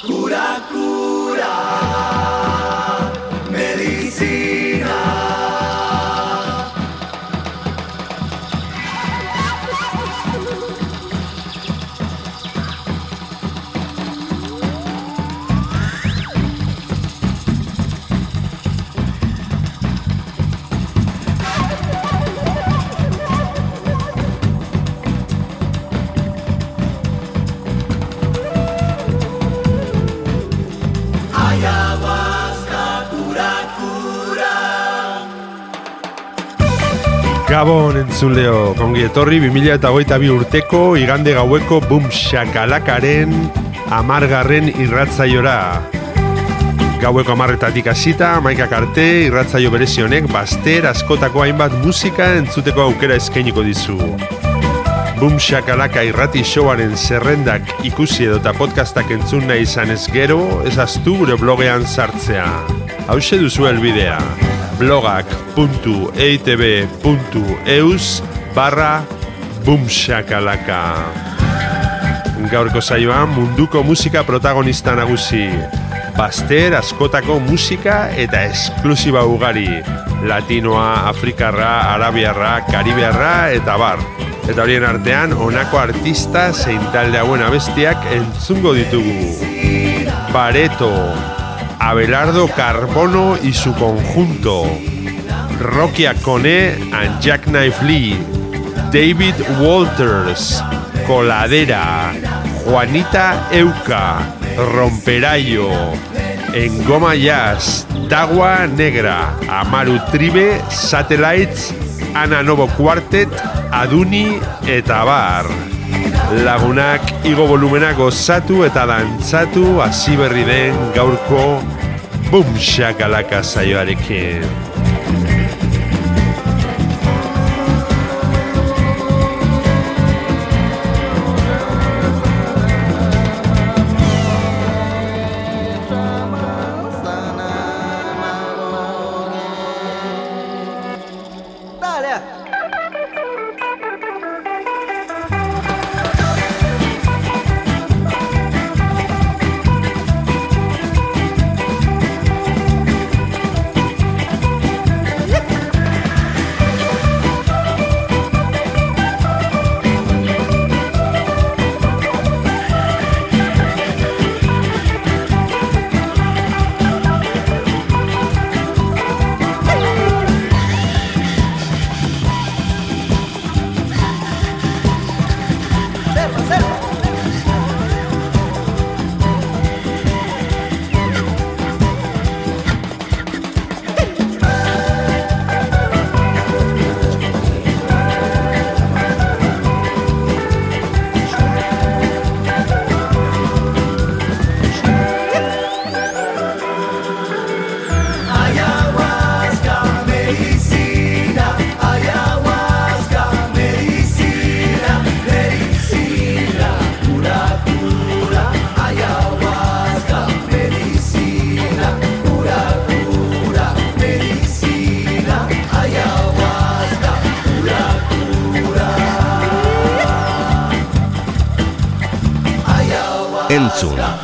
Cura, cura. Gabon entzuleo, kongi etorri 2008 bi urteko igande gaueko bum shakalakaren amargarren irratzaiora. Gaueko amarretatik hasita, maikak arte, irratzaio berezi honek baster askotako hainbat musika entzuteko aukera eskainiko dizu. Boom Shakalaka irrati showaren zerrendak ikusi edota podcastak entzun nahi izan ez gero, ez gure blogean sartzea. Hau duzu helbidea blogak.eitb.eus barra Boom Shakalaka. Gaurko saioa munduko musika protagonista nagusi. Baster askotako musika eta esklusiba ugari. Latinoa, Afrikarra, Arabiarra, Karibiarra eta bar. Eta horien artean, honako artista zein talde hauen abestiak entzungo ditugu. Bareto, Abelardo Carbono y su conjunto, Rocky Acone and Jackknife Lee, David Walters, Coladera, Juanita Euca, Romperayo, Engoma Jazz, Dagua Negra, Amaru Tribe, Satellites, Ana Novo Quartet, Aduni eta Bar. Lagunak igo volumena gozatu eta dantzatu hasi berri den gaurko Boom Shakalaka saioarekin.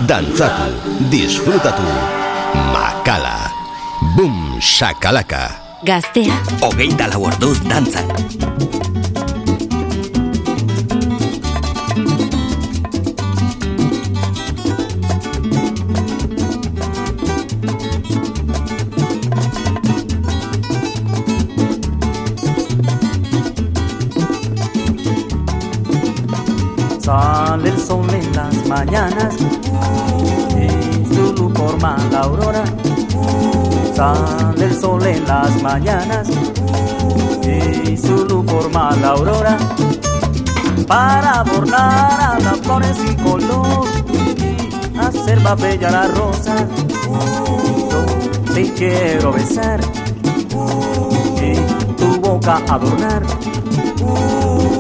Danzatu, disfrutatu, makala, boom shakalaka. Gaztea, hogeita lau orduz dantzan. Sale el sol en las mañanas las mañanas y su luz forma la aurora para adornar a las flores y color y hacer más la rosa. Yo te quiero besar y tu boca adornar.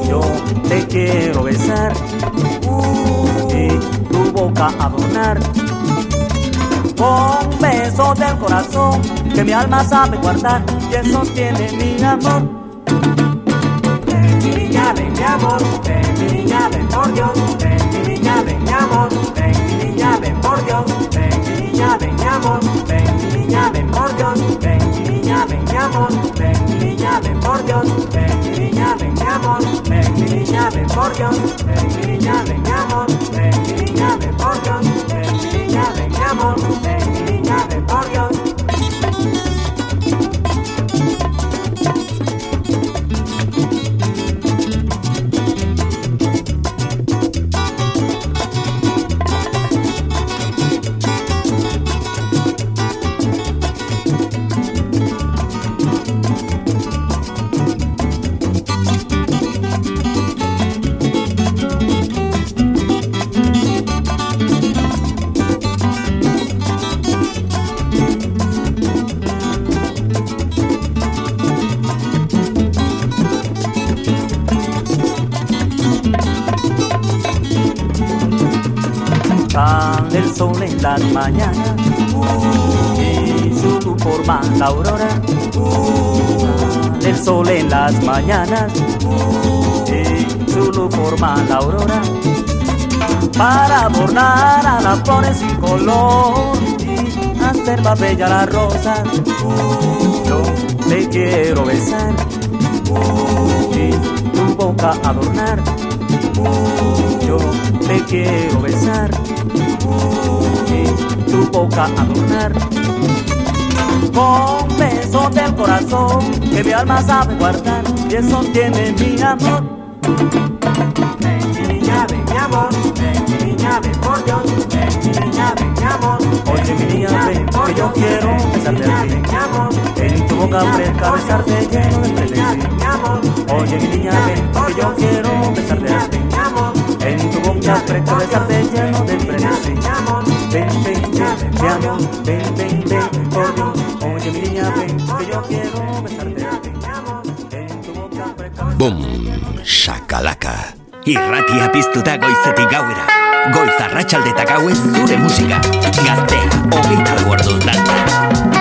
Yo te quiero besar y tu boca adornar. Con beso del corazón que mi alma sabe guardar y eso tiene mi amor. Ven mi niña, ven mi amor, ven mi niña, ven por Dios, ven mi niña, ven mi ven mi ven por Dios, ven mi niña, ven mi ven mi ven por Dios, ven mi niña, ven mi amor, ven mi niña, ven por Dios, ven mi niña, ven mi ven mi ven por Dios, ven mi mañanas y su forma la aurora. El sol en las mañanas y su forma la aurora. Para adornar a las flores sin color y hacer más bella la rosa. Yo te quiero besar y tu boca adornar. Yo te quiero besar boca adornar. Con besos del corazón que mi alma sabe guardar y eso tiene mi amor. Ven mi niña, ven mi amor, ven mi niña, ven por Dios, ven mi niña, ven mi amor. Oye mi niña, ven que yo quiero besarte a ti. En tu boca fresca besarte lleno de frenesí. Oye mi niña, ven que yo quiero besarte a ti. En tu boca fresca besarte lleno de frenesí. Ven, ven, mi amor, ven, ven, ven, Dios. Oye mi niña, ven que yo quiero besarte a ti. En tu boca fresca Bum, shakalaka. Irratia piztuta goizetik gauera. Goiz arratsaldeta gauez zure musika. Gaztea, hogeita lau orduz dantza.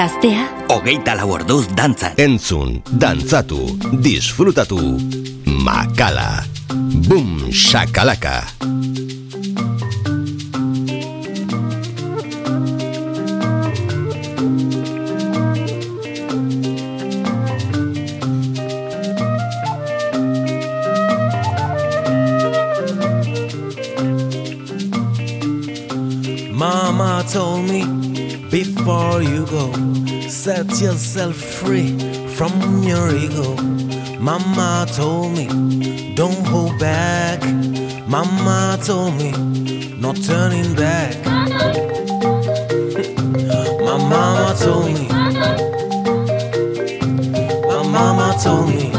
Gaztea, Hogeita lau orduz dantzan. Entzun, dantzatu, disfrutatu. Makala. Boom shakalaka. Before you go, set yourself free from your ego. Mama told me, don't hold back. Mama told me, not turning back. My mama told me, my mama told me,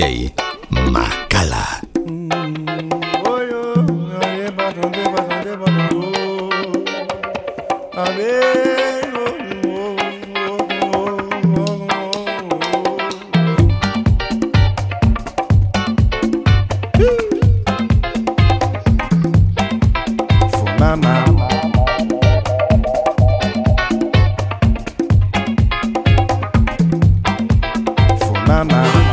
DJ Makala. Funana.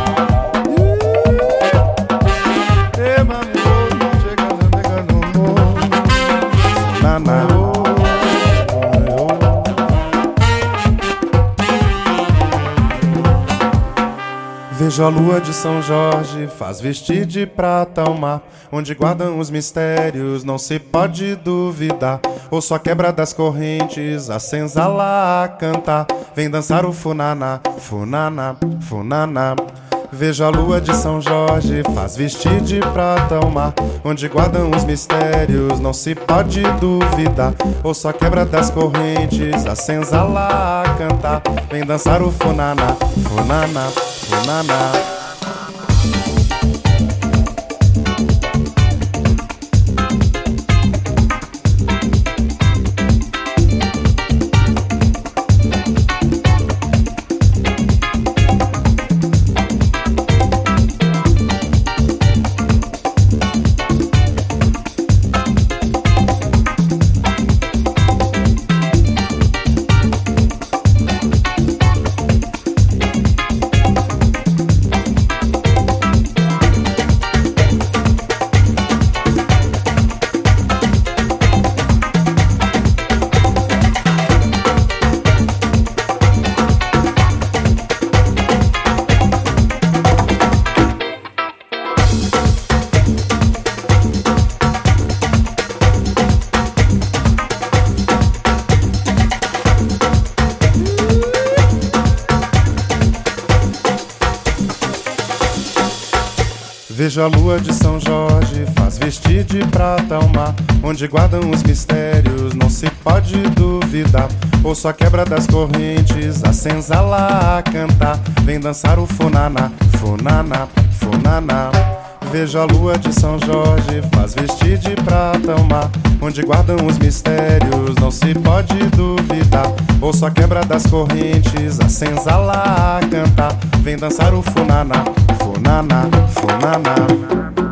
Vejo a lua de São Jorge, faz vestir de prata o mar, onde guardam os mistérios, não se pode duvidar. Ouço a quebra das correntes, a senzala a cantar, vem dançar o funaná, funaná, funaná. Vejo a lua de São Jorge, faz vestir de prata o mar, onde guardam os mistérios, não se pode duvidar. Ouço a quebra das correntes, a senzala a cantar, vem dançar o funaná, funaná, my mouth. A lua de São Jorge, faz vestir de prata o mar, onde guardam os mistérios, não se pode duvidar. Ouço a quebra das correntes, a senzala a cantar, vem dançar o funaná, funaná, funaná. Vejo a lua de São Jorge, faz vestir de prata o mar, onde guardam os mistérios, não se pode duvidar. Ouço a quebra das correntes, a senzala a cantar, vem dançar o funaná, funaná, funaná.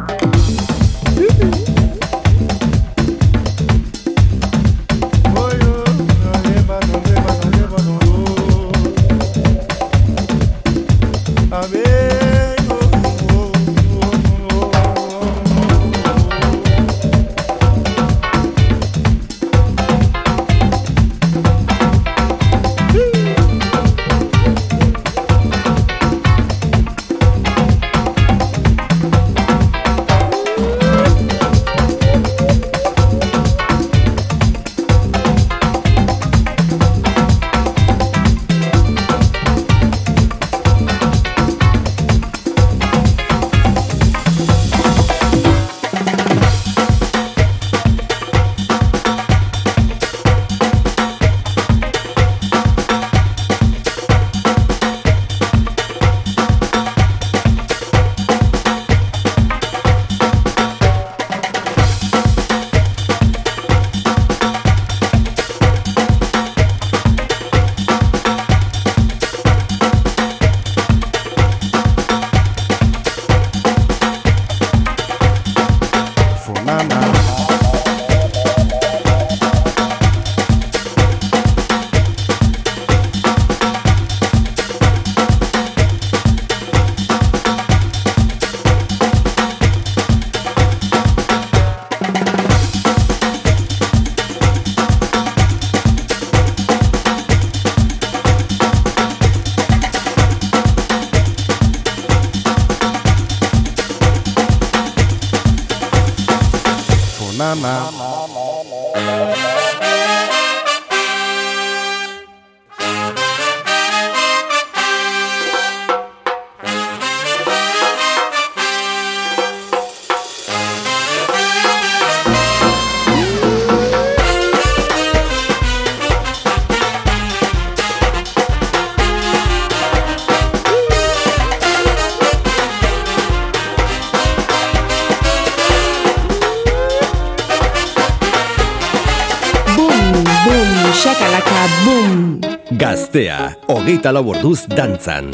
Hogeita lau orduz dantzan.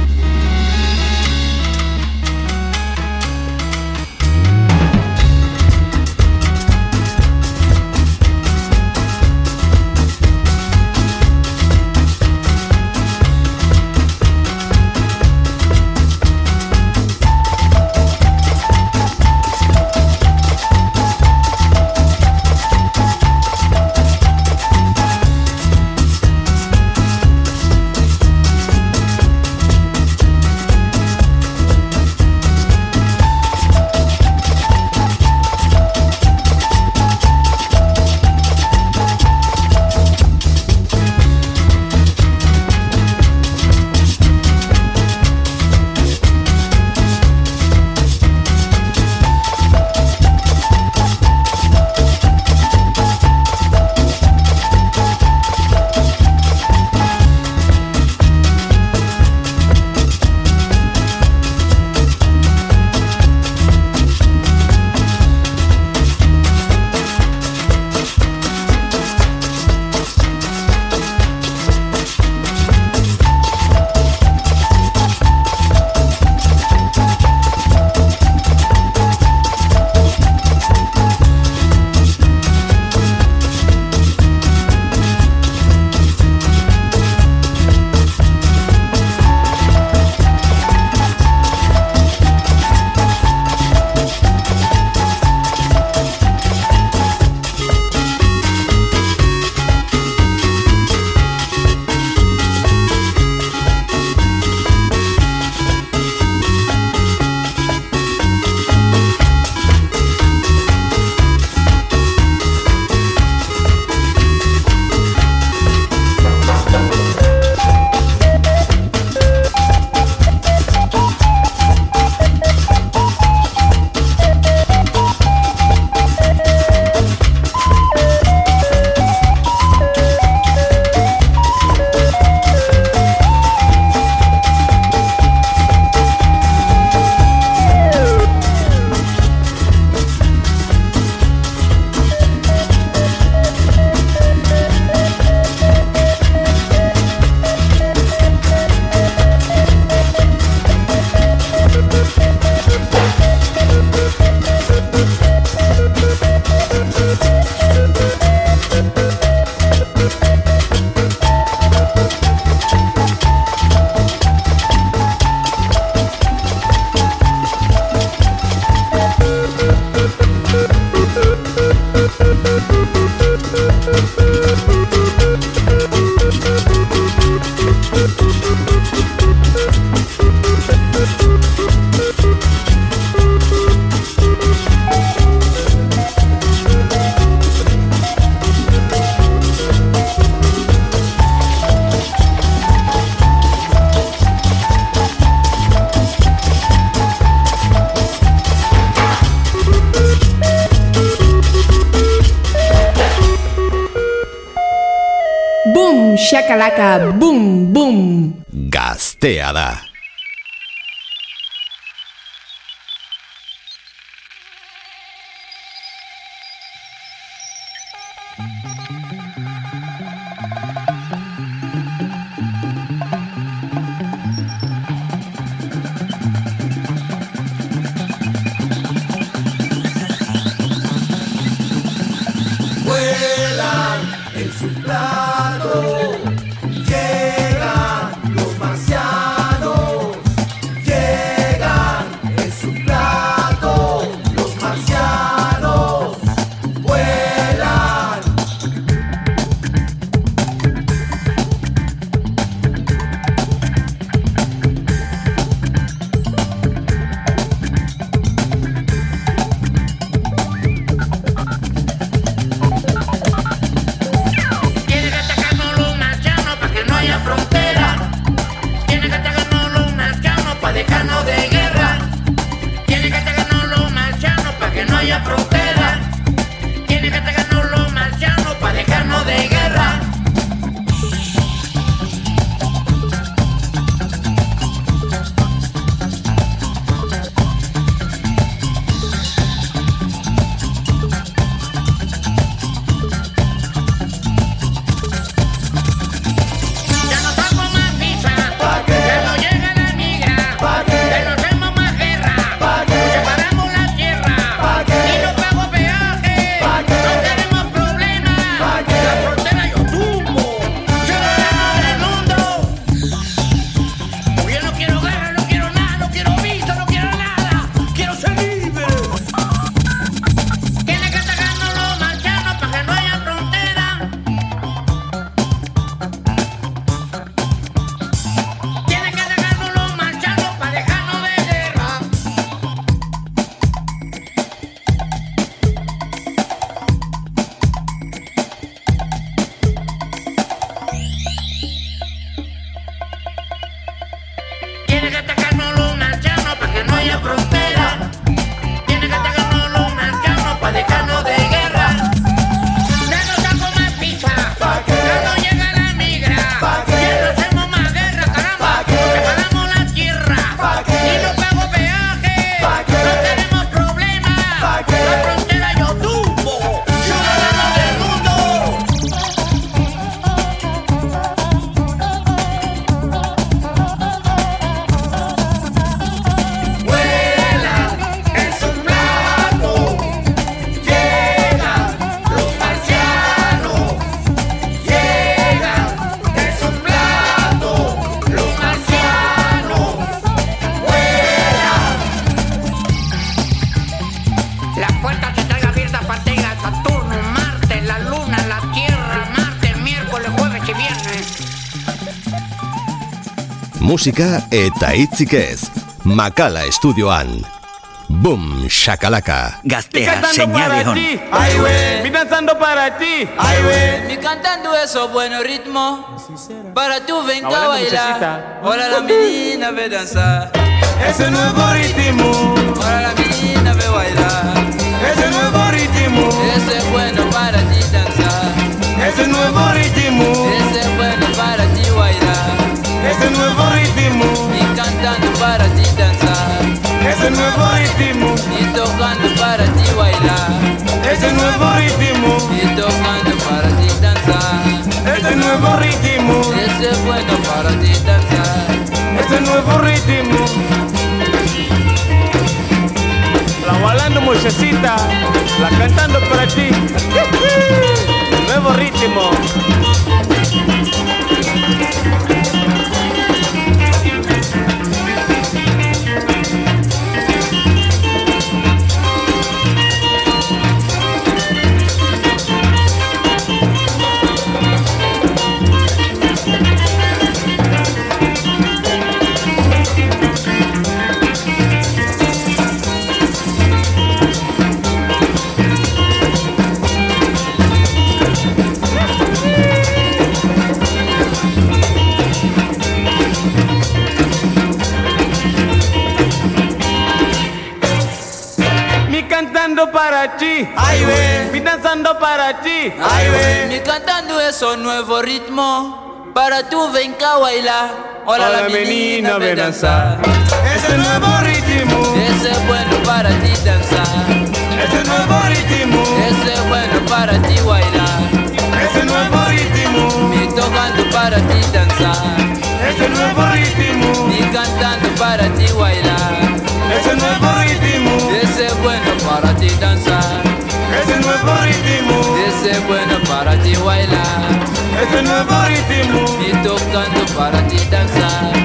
shakalaka, boom, boom. Gaztea da. musika eta hitzik ez. Makala estudioan. Boom, shakalaka. Gastea, señal viejón. Ay, mi danzando para ti. Ay, güey. Cantando esos buenos ritmos. Para tú venga a bailar. Ahora la menina ve danzar. Ese nuevo ritmo. Ahora la menina ve bailar. Ese nuevo noche bueno para ti danzar. Este nuevo ritmo. La balando muchachita, la cantando para ti. Nuevo ritmo. ti, ay güey. Mi danzando para ti, ay. Mi cantando esos nuevos ritmos para tu venga a bailar. Hola, la menina, menina ven danzar. Ese nuevo ritmo, ese es bueno para ti danzar. Ese nuevo ritmo, ese es bueno para ti bailar. Ese nuevo ritmo, me tocando para ti danzar. Ese nuevo ritmo, mi cantando para ti bailar. Ese nuevo ritmo, ese bueno para ti danzar. ese nuevo ritmo, Ese es bueno para ti bailar. ese nuevo ritmo, Mi tocando para ti danzar.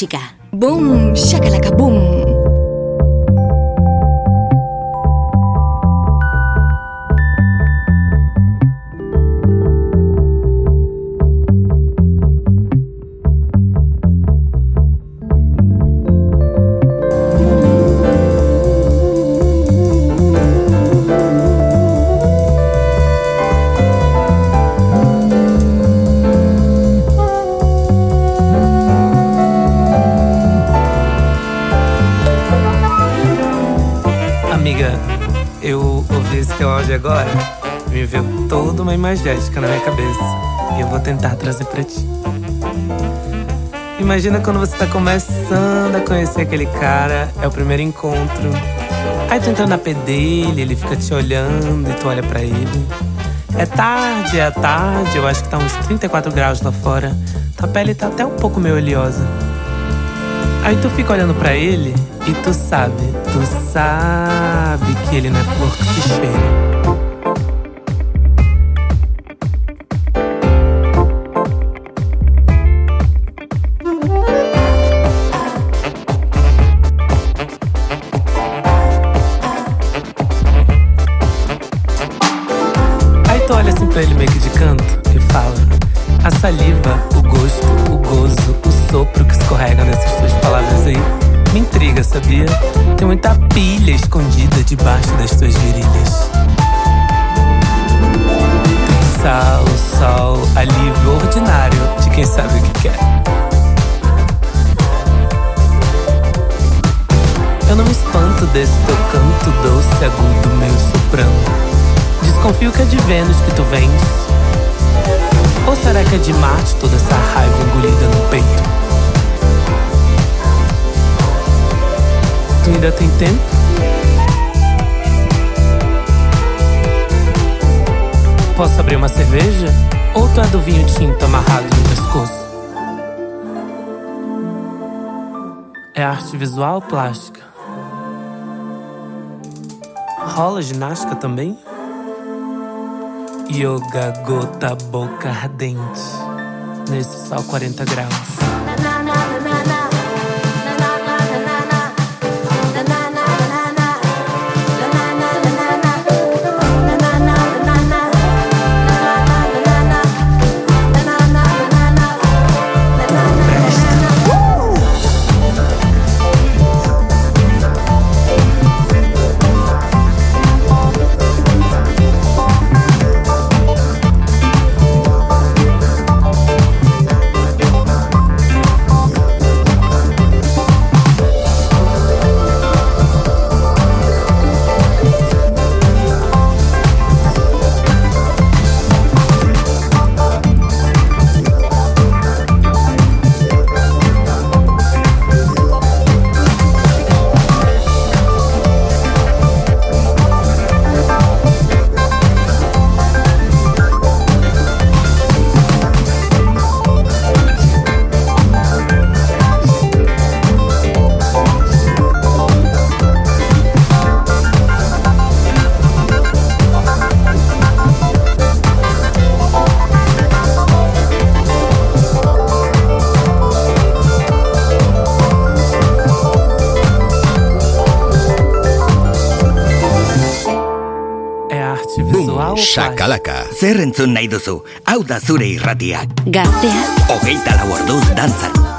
Musika. Boom, shakalaka boom. Teu áudio agora, me veio toda uma imagética na minha cabeça. E eu vou tentar trazer pra ti. Imagina quando você tá começando a conhecer aquele cara, é o primeiro encontro. Aí tu entra na pé dele, ele fica te olhando e tu olha pra ele. É tarde, é tarde, eu acho que tá uns 34 graus lá fora. Tua pele tá até um pouco meio oleosa. Aí tu fica olhando pra ele e tu sabe, tu sabe que ele não é flor que se cheira. Das tuas virilhas. Sal, sol, alívio ordinário de quem sabe o que quer. Eu não me espanto desse teu canto doce, agudo, meio soprano. Desconfio que é de Vênus que tu vens. Ou será que é de Marte toda essa raiva engolida no peito? Tu ainda tem tempo? Posso abrir uma cerveja? Ou tu é do vinho tinto amarrado no pescoço? É arte visual plástica? Rola ginástica também? Yoga, gota, boca ardente. Nesse sol 40 graus. zer entzun nahi duzu, hau da zure irratia. Gaztea. Ogeita lau orduz dantzan.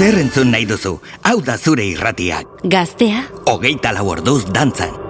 Zer entzun nahi duzu, hau da zure irratiak. Gaztea. Ogeita lau orduz dantzan.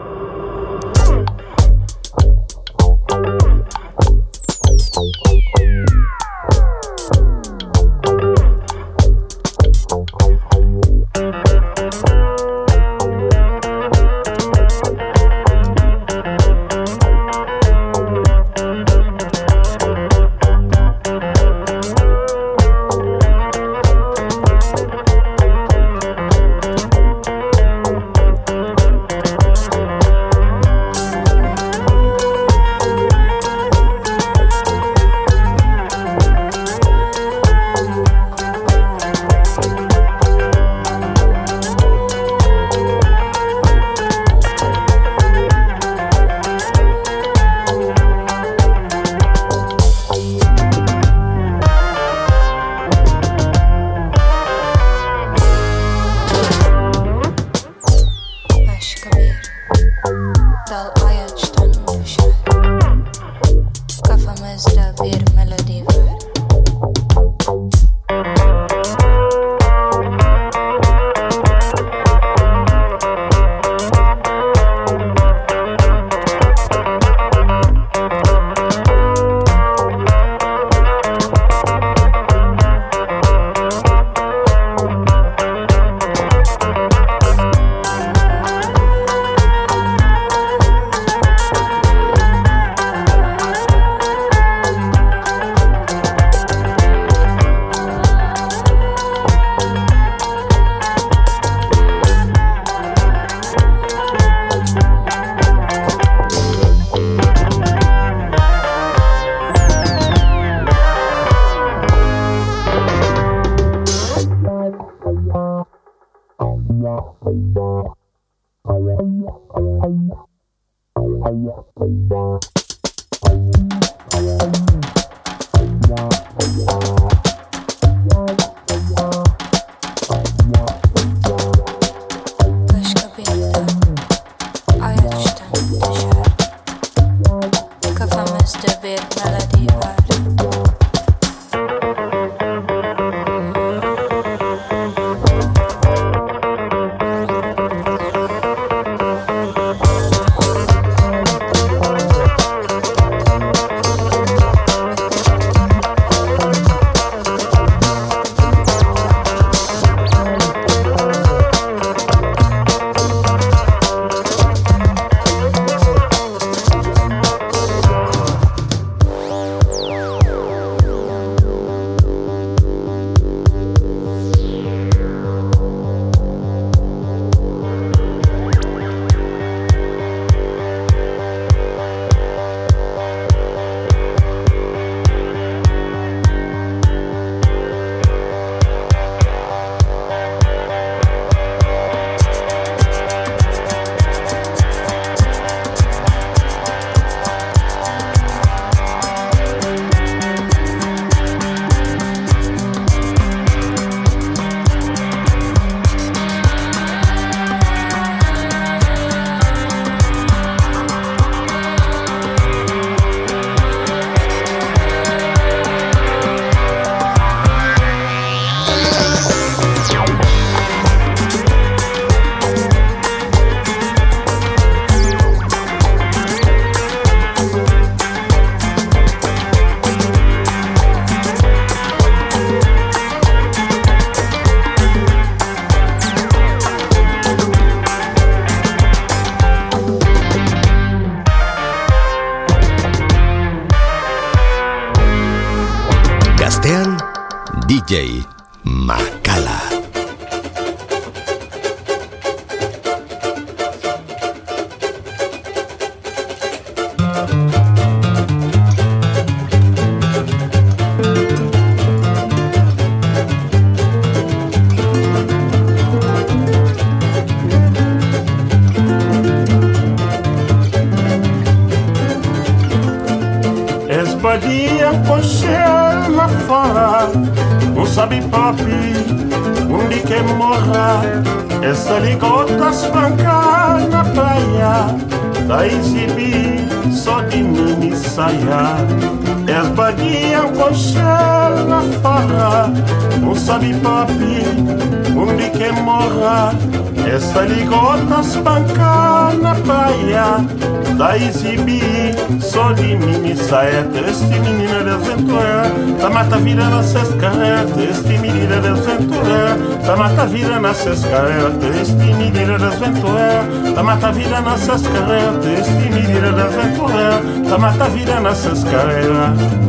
nossas carretas, timidera das ventoé. Da mata vida nossas carretas, timidera das ventoé. Da mata vida nossas carretas.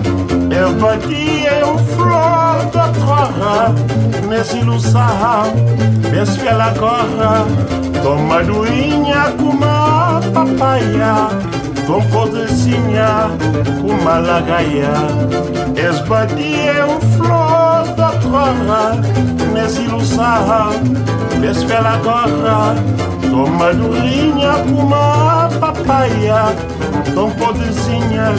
Eu é eu flor da torra, nesse luçarra, penso que ela corra. Toma doinha com uma papaya, com cordecinha, com uma lagaia. é o flor corra, nesse luçarra, espera corra, toma durinha com uma papaya, tão podrezinha,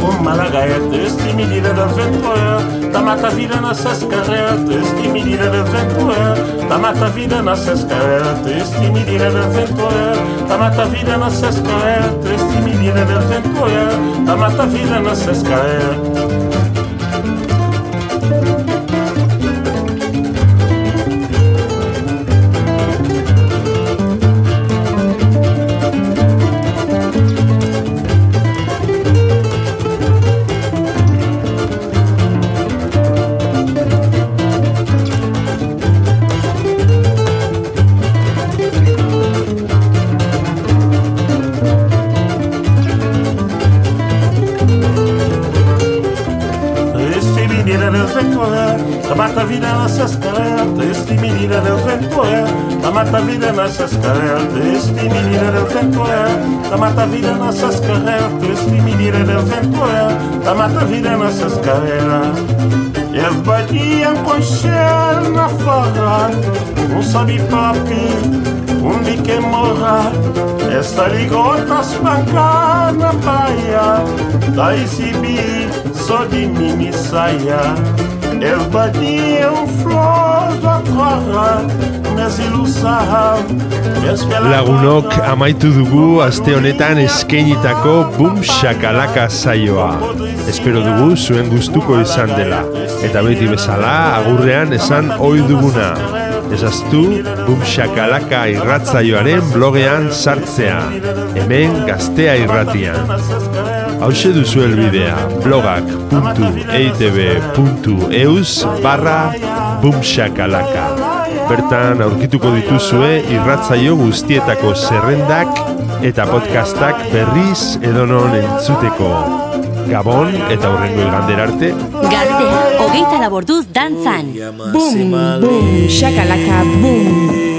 com malagaetes que medida é da ventoia, da mata vida nossas carretas. Que medida é da ventoia, da mata vida nossas carretas. Que medida é da ventoia, da mata vida nossas carretas. Que medida da ventoia, da mata vida nossas carretas. Não sabe, papi, um dique morra. Esta na praia, daí se exibir só de mini saia. Da terra Nas ilusão Lagunok amaitu dugu aste honetan eskeinitako Boom Shakalaka saioa. Espero dugu zuen gustuko izan dela. Eta beti bezala agurrean esan ohi duguna. Ezaztu Boom Shakalaka irratzaioaren blogean sartzea. Hemen gaztea irratian. Hauxe duzu elbidea blogak.eitb.eus barra Bumshakalaka. Bertan aurkituko dituzue irratzaio guztietako zerrendak eta podcastak berriz edonon entzuteko. Gabon eta hurrengo igandera arte. Gaztea, hogeita laborduz dantzan. Bum, bum, shakalaka, bum.